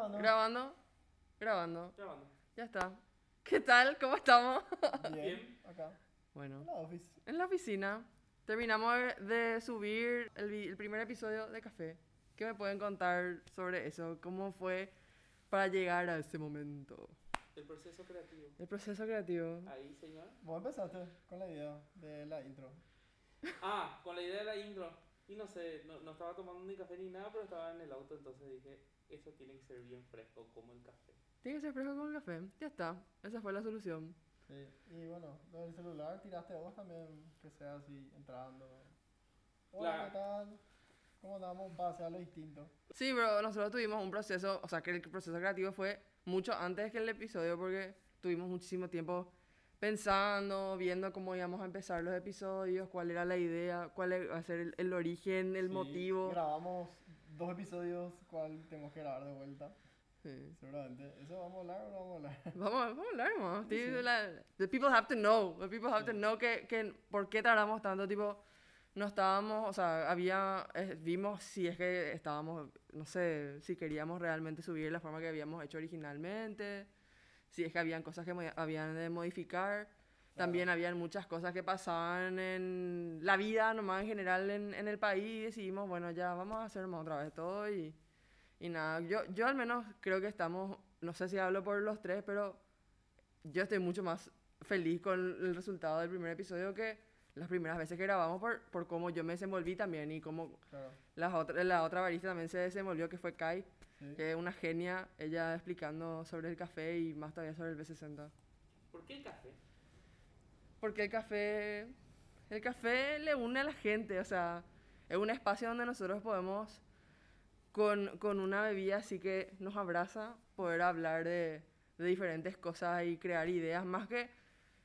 Grabando. Grabando. Grabando. Grabando. Ya está. ¿Qué tal? ¿Cómo estamos? Bien. Acá. bueno, En la en la oficina terminamos de- subir el, el primer episodio de Café. ¿Qué me pueden contar sobre eso? ¿Cómo fue para llegar a ese momento? El proceso creativo. El proceso creativo. Ahí, señor. Vos empezaste con la idea de la intro. Ah, con la idea de la intro. Y no sé, no, no estaba tomando ni café ni nada, pero estaba en el auto, entonces dije, eso tiene que ser bien fresco, como el café. Tiene que ser fresco con el café. Ya está. Esa fue la solución. Sí. Y bueno, lo del celular tiraste vos también, que sea así, entrando. Hola, Claro. ¿qué tal? ¿Cómo andamos? Para hacer algo distinto. Sí, pero nosotros tuvimos un proceso, o sea, que el proceso creativo fue mucho antes que el episodio porque tuvimos muchísimo tiempo pensando, viendo cómo íbamos a empezar los episodios, cuál era la idea, cuál iba a ser el, el origen, el Sí, motivo. Grabamos dos episodios, ¿cuál tenemos que grabar de vuelta? Sí. Seguramente. ¿Eso vamos a hablar o no vamos a hablar? Vamos, vamos a hablar, más. Sí, sí. the people have to know. The people have to Sí. know que, que por qué tardamos tanto, tipo, no estábamos, o sea, había, vimos si es que estábamos, no sé, si queríamos realmente subir la forma que habíamos hecho originalmente, si es que habían cosas que habían de modificar. También habían muchas cosas que pasaban en la vida, nomás en general en, en el país, y decidimos, bueno, ya vamos a hacer otra vez todo y, y nada. Yo, yo al menos creo que estamos, no sé si hablo por los tres, pero yo estoy mucho más feliz con el resultado del primer episodio que las primeras veces que grabamos por, por cómo yo me desenvolví también y cómo Claro. las otra, la otra barista también se desenvolvió, que fue Kai, Sí. que es una genia, ella explicando sobre el café y más todavía sobre el B60. ¿Por qué el café? Porque el café, el café le une a la gente, o sea, es un espacio donde nosotros podemos, con, con una bebida así que nos abraza, poder hablar de, de diferentes cosas y crear ideas, más que,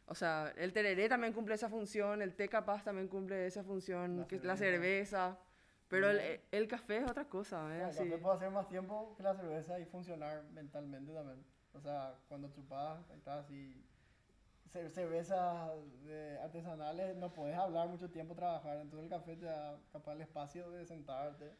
o sea, el tereré también cumple esa función, el té capaz también cumple esa función, La que es la cerveza. Pero el, Ujú. el café es otra cosa, ¿eh? El café puede hacer más tiempo que la cerveza y funcionar mentalmente también. O sea, cuando chupas, ahí estás así. cer- Cervezas artesanales, no puedes hablar mucho tiempo, trabajar. Entonces el café te da capaz el espacio de sentarte,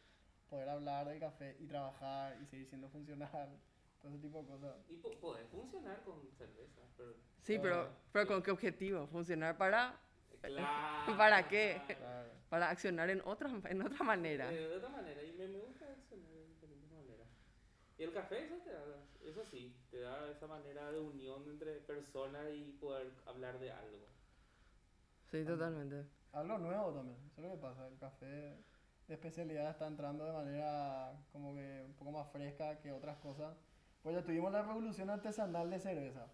poder hablar del café y trabajar y seguir siendo funcional. Todo ese tipo de cosas. Y po- podés funcionar con cerveza, pero... Sí, pero, pero ¿con qué objetivo? ¿Funcionar para, Claro. ¿Para qué? Claro. para accionar en otra, en otra manera? Eh, de otra manera, y me, me gusta accionar de diferentes maneras. Y el café, eso te da, eso sí, te da esa manera de unión entre personas y poder hablar de algo. Sí, totalmente. Algo nuevo también, eso es lo que pasa. El café de especialidad está entrando de manera como que un poco más fresca que otras cosas. Pues ya tuvimos la revolución artesanal de cerveza.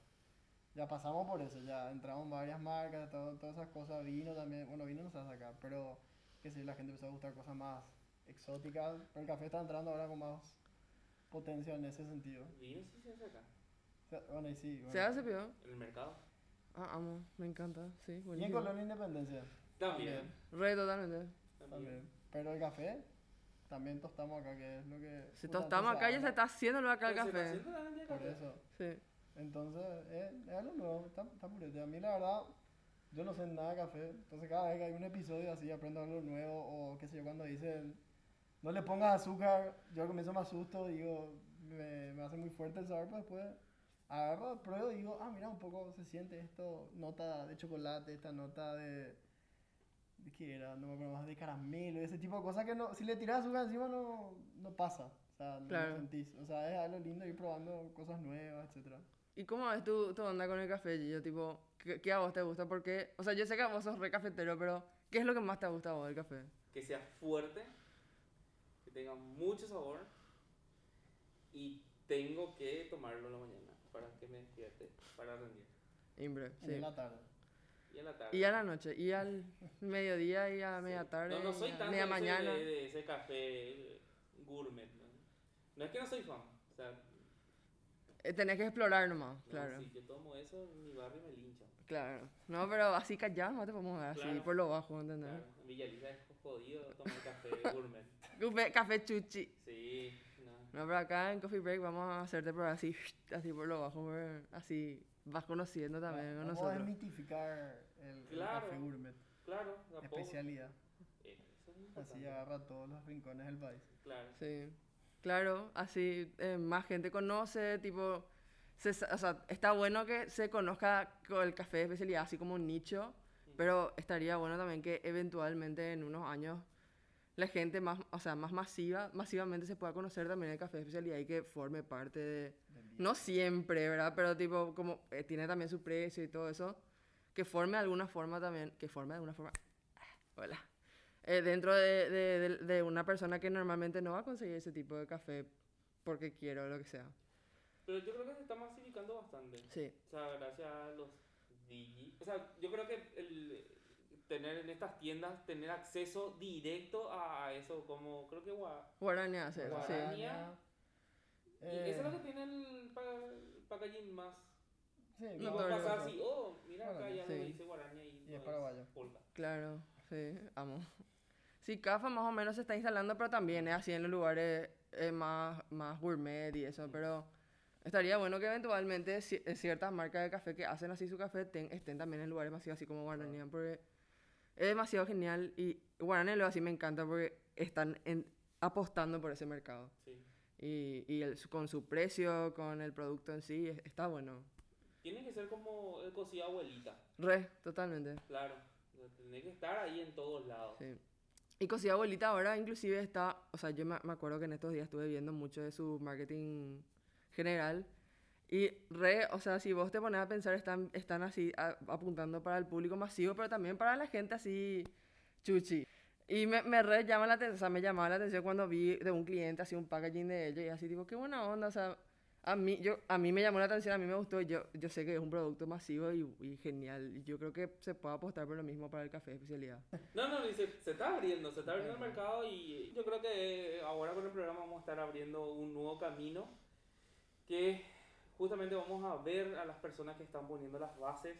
Ya pasamos por eso, ya entramos varias marcas, todo- todas esas cosas. Vino también, bueno, vino no se va a sacar, pero que sí, la gente empezó a gustar cosas más exóticas. Pero el café está entrando ahora con más potencia en ese sentido. Vino sí se hace acá, O sea, bueno, y sí. bueno. ¿Se hace peor? en el mercado. Ah, amo, me encanta, sí, Y en buenísimo. Colonia Independencia. También. Re, totalmente. También. También. Pero el café, también tostamos acá, que es lo que... Si se acá, ya se está haciéndolo acá el Pues se está café. haciendo la gente de Por café. eso. Sí. Entonces, es, es algo nuevo, está, está purete. A mí la verdad, yo no sé nada de café. Entonces cada vez que hay un episodio así, aprendo algo nuevo. O qué sé yo, cuando dicen, no le pongas azúcar, yo al comienzo me asusto, digo, me, me hace muy fuerte el sabor, pero después agarro, pruebo y digo, ah, mira, un poco se siente esto, nota de chocolate, esta nota de... ¿De qué era? No me acuerdo más, de caramelo, ese tipo de cosas que no, si le tiras azúcar encima no, no pasa. O sea, no Claro. lo sentís. O sea, es algo lindo ir probando cosas nuevas, etcétera. ¿Y cómo es tu, tu onda con el café? Yo, tipo, ¿qué, qué a vos te gusta? Porque, o sea, yo sé que vos sos re cafetero, pero ¿qué es lo que más te gusta a vos del café? Que sea fuerte, que tenga mucho sabor y tengo que tomarlo en la mañana para que me despierte, para rendir. Imbre, Y sí. en la tarde. Y en la tarde. Y a la noche, y al mediodía, y a media tarde, No, no soy a tanto media mañana. De, de ese café gourmet. ¿no? No es que no soy fan. O sea, Eh, tenés que explorar nomás, no, claro. si yo tomo eso, en mi barrio me linchan. Claro. No, pero así callado no te podemos dar, así Claro. por lo bajo, ¿entendés? Claro, en Villa Elisa es jodido tomar café gourmet. Café, chuchi. Sí, no. No, pero acá en Coffee Break vamos a hacerte probar así, así por lo bajo, por- así vas conociendo también con Vamos a nosotros. desmitificar el, el Claro. café gourmet. Claro, a poco. Especialidad. Eh, Eso es. Así agarra todos los rincones del país. Claro. Sí. Claro, así eh, más gente conoce, tipo, se o sea, está bueno que se conozca con el café de especialidad así como un nicho, pero estaría bueno también que eventualmente en unos años la gente más, o sea, más masiva, masivamente se pueda conocer también el café de especialidad y que forme parte de, no siempre, ¿verdad? Pero tipo, como eh, tiene también su precio y todo eso, que forme de alguna forma también, que forme de alguna forma, hola, eh, dentro de, de- de- de una persona que normalmente no va a conseguir ese tipo de café porque quiero lo que sea. Pero yo creo que se está masificando bastante. Sí, O sea, gracias a los digi. O sea, yo creo que el tener en estas tiendas, tener acceso directo a eso, como creo que gua- Guarani hace eso, sí. Guarani. Y Eh, eso es lo que tiene el pa- packaging más. sí, Y No, vos pasás así, oh, mira acá ya sí. no me dice guaraña y, Y no es paraguayo. polka. Claro, sí, amo. Sí, CAFA más o menos se está instalando, pero también es así en los lugares eh, más, más gourmet y eso, pero estaría bueno que eventualmente eh, ciertas marcas de café que hacen así su café ten- estén también en lugares masivos así como Guarani, porque es demasiado genial y Guarani lo así me encanta porque están en- apostando por ese mercado Sí. y, y el- con su precio, con el producto en sí, es- está bueno. Tiene que ser como el cocido abuelita, Re, totalmente. claro. Tiene que estar ahí en todos lados. Sí. Y Cocida Abuelita ahora inclusive está, o sea, yo me, me acuerdo que en estos días estuve viendo mucho de su marketing general y re, o sea, si vos te pones a pensar, están, están así a- apuntando para el público masivo, pero también para la gente así chuchi. Y me, me re llama la atención, o sea, me llamaba la atención cuando vi de un cliente así un packaging de ellos y así tipo, qué buena onda, o sea, a mí, yo, a mí me llamó la atención, a mí me gustó, yo, yo sé que es un producto masivo y, y genial, yo creo que se puede apostar por lo mismo para el café de especialidad. No, no, se, se está abriendo, se está abriendo el mercado y yo creo que ahora con el programa vamos a estar abriendo un nuevo camino que justamente vamos a ver a las personas que están poniendo las bases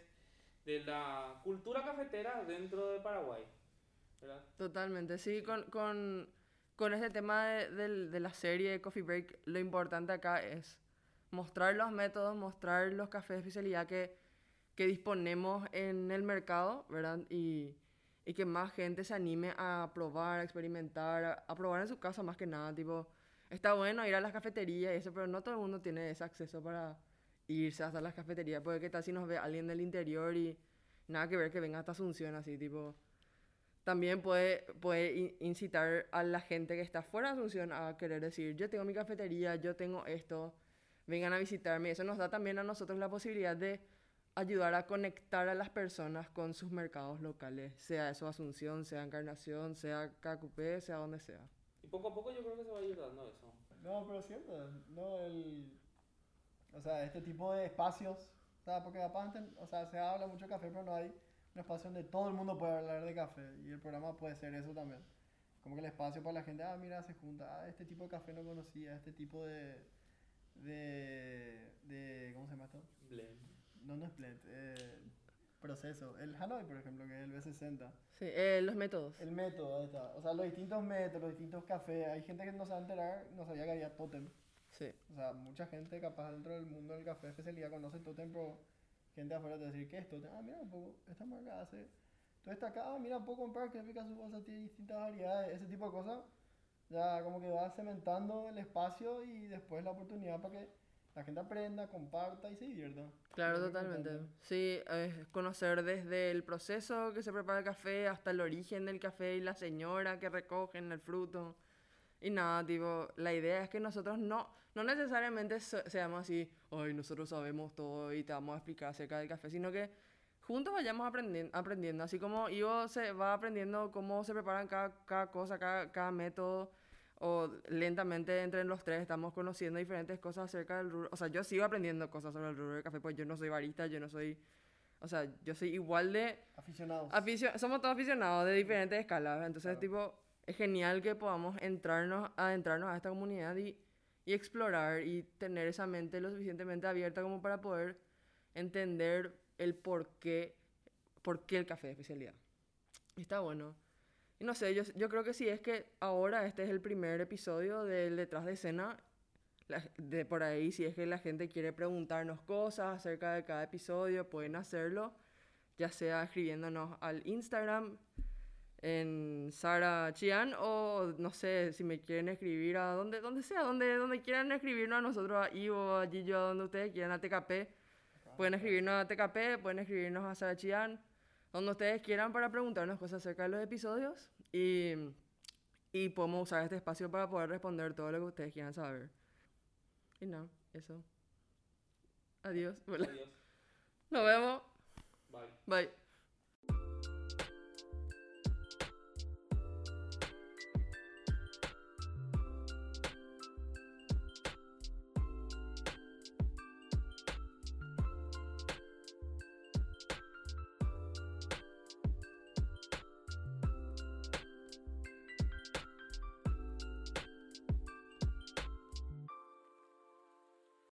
de la cultura cafetera dentro de Paraguay. ¿verdad? Totalmente, sí, con, con, con este tema de, del- de la serie Coffee Break, lo importante acá es mostrar los métodos, mostrar los cafés de especialidad que, que disponemos en el mercado, ¿verdad? Y, y que más gente se anime a probar, a experimentar, a, probar en su casa más que nada, tipo, está bueno ir a las cafeterías y eso, pero no todo el mundo tiene ese acceso para irse hasta las cafeterías, porque qué tal si nos ve alguien del interior y nada que ver que venga hasta Asunción así, tipo también puede, puede in- incitar a la gente que está fuera de Asunción a querer decir, yo tengo mi cafetería, yo tengo esto, vengan a visitarme. Eso nos da también a nosotros la posibilidad de ayudar a conectar a las personas con sus mercados locales, sea eso Asunción, sea Encarnación, sea Cacupé, sea donde sea. Y poco a poco yo creo que se va a ir dando eso. No, pero cierto, no el... O sea, este tipo de espacios, o sea, porque aparte, o sea, se habla mucho de café, pero no hay un espacio donde todo el mundo puede hablar de café, y el programa puede ser eso también. Como que el espacio para la gente, ah, mira, se junta, ah, este tipo de café no conocía, este tipo de... de... de ¿cómo se llama esto? Blend. No, no es blend, eh, proceso. El Hanoi, por ejemplo, que es el B60. Sí, eh, los métodos. El método, ahí está. O sea, los distintos métodos, los distintos cafés. Hay gente que no se va a enterar, no sabía que había Totem. Sí. O sea, mucha gente capaz dentro del mundo del café especialidad conoce Totem, pero gente afuera te va a decir, ¿qué es Totem? Ah, mira un poco, esta marca hace... Entonces está acá, ah, mira, puedo comprar, que pica su bolsa, tiene distintas variedades, ese tipo de cosas. Ya como que va cementando el espacio y después la oportunidad para que la gente aprenda, comparta y se divierta. Claro, Muy totalmente. Sí, es conocer desde el proceso que se prepara el café hasta el origen del café y la señora que recogen el fruto. Y nada, tipo, la idea es que nosotros no, no necesariamente seamos así, ay, nosotros sabemos todo y te vamos a explicar acerca del café, sino que juntos vayamos aprendi- aprendiendo, así como Ivo se va aprendiendo cómo se preparan cada, cada cosa, cada, cada método, o lentamente entre los tres estamos conociendo diferentes cosas acerca del rubro. O sea, yo sigo aprendiendo cosas sobre el rubro del café, pues yo no soy barista, yo no soy... O sea, yo soy igual de... Aficionados. aficio- somos todos aficionados de diferentes escalas, entonces Claro. tipo, es genial que podamos entrarnos, adentrarnos a esta comunidad y, y explorar y tener esa mente lo suficientemente abierta como para poder entender el por qué, por qué el café de especialidad. Está bueno. Y no sé, yo, yo creo que si es que ahora este es el primer episodio del detrás de escena, la- de por ahí, si es que la gente quiere preguntarnos cosas acerca de cada episodio, pueden hacerlo, ya sea escribiéndonos al Instagram, en Sara Chian o no sé si me quieren escribir a donde, donde sea, donde, donde quieran escribirnos a nosotros, a Ivo, a Gillo, a donde ustedes quieran, a TKP. Pueden escribirnos a TKP, pueden escribirnos a Sara Chian, donde ustedes quieran para preguntarnos cosas acerca de los episodios y, y podemos usar este espacio para poder responder todo lo que ustedes quieran saber. Y nada, eso. Adiós. Adiós. Nos vemos. Bye. Bye.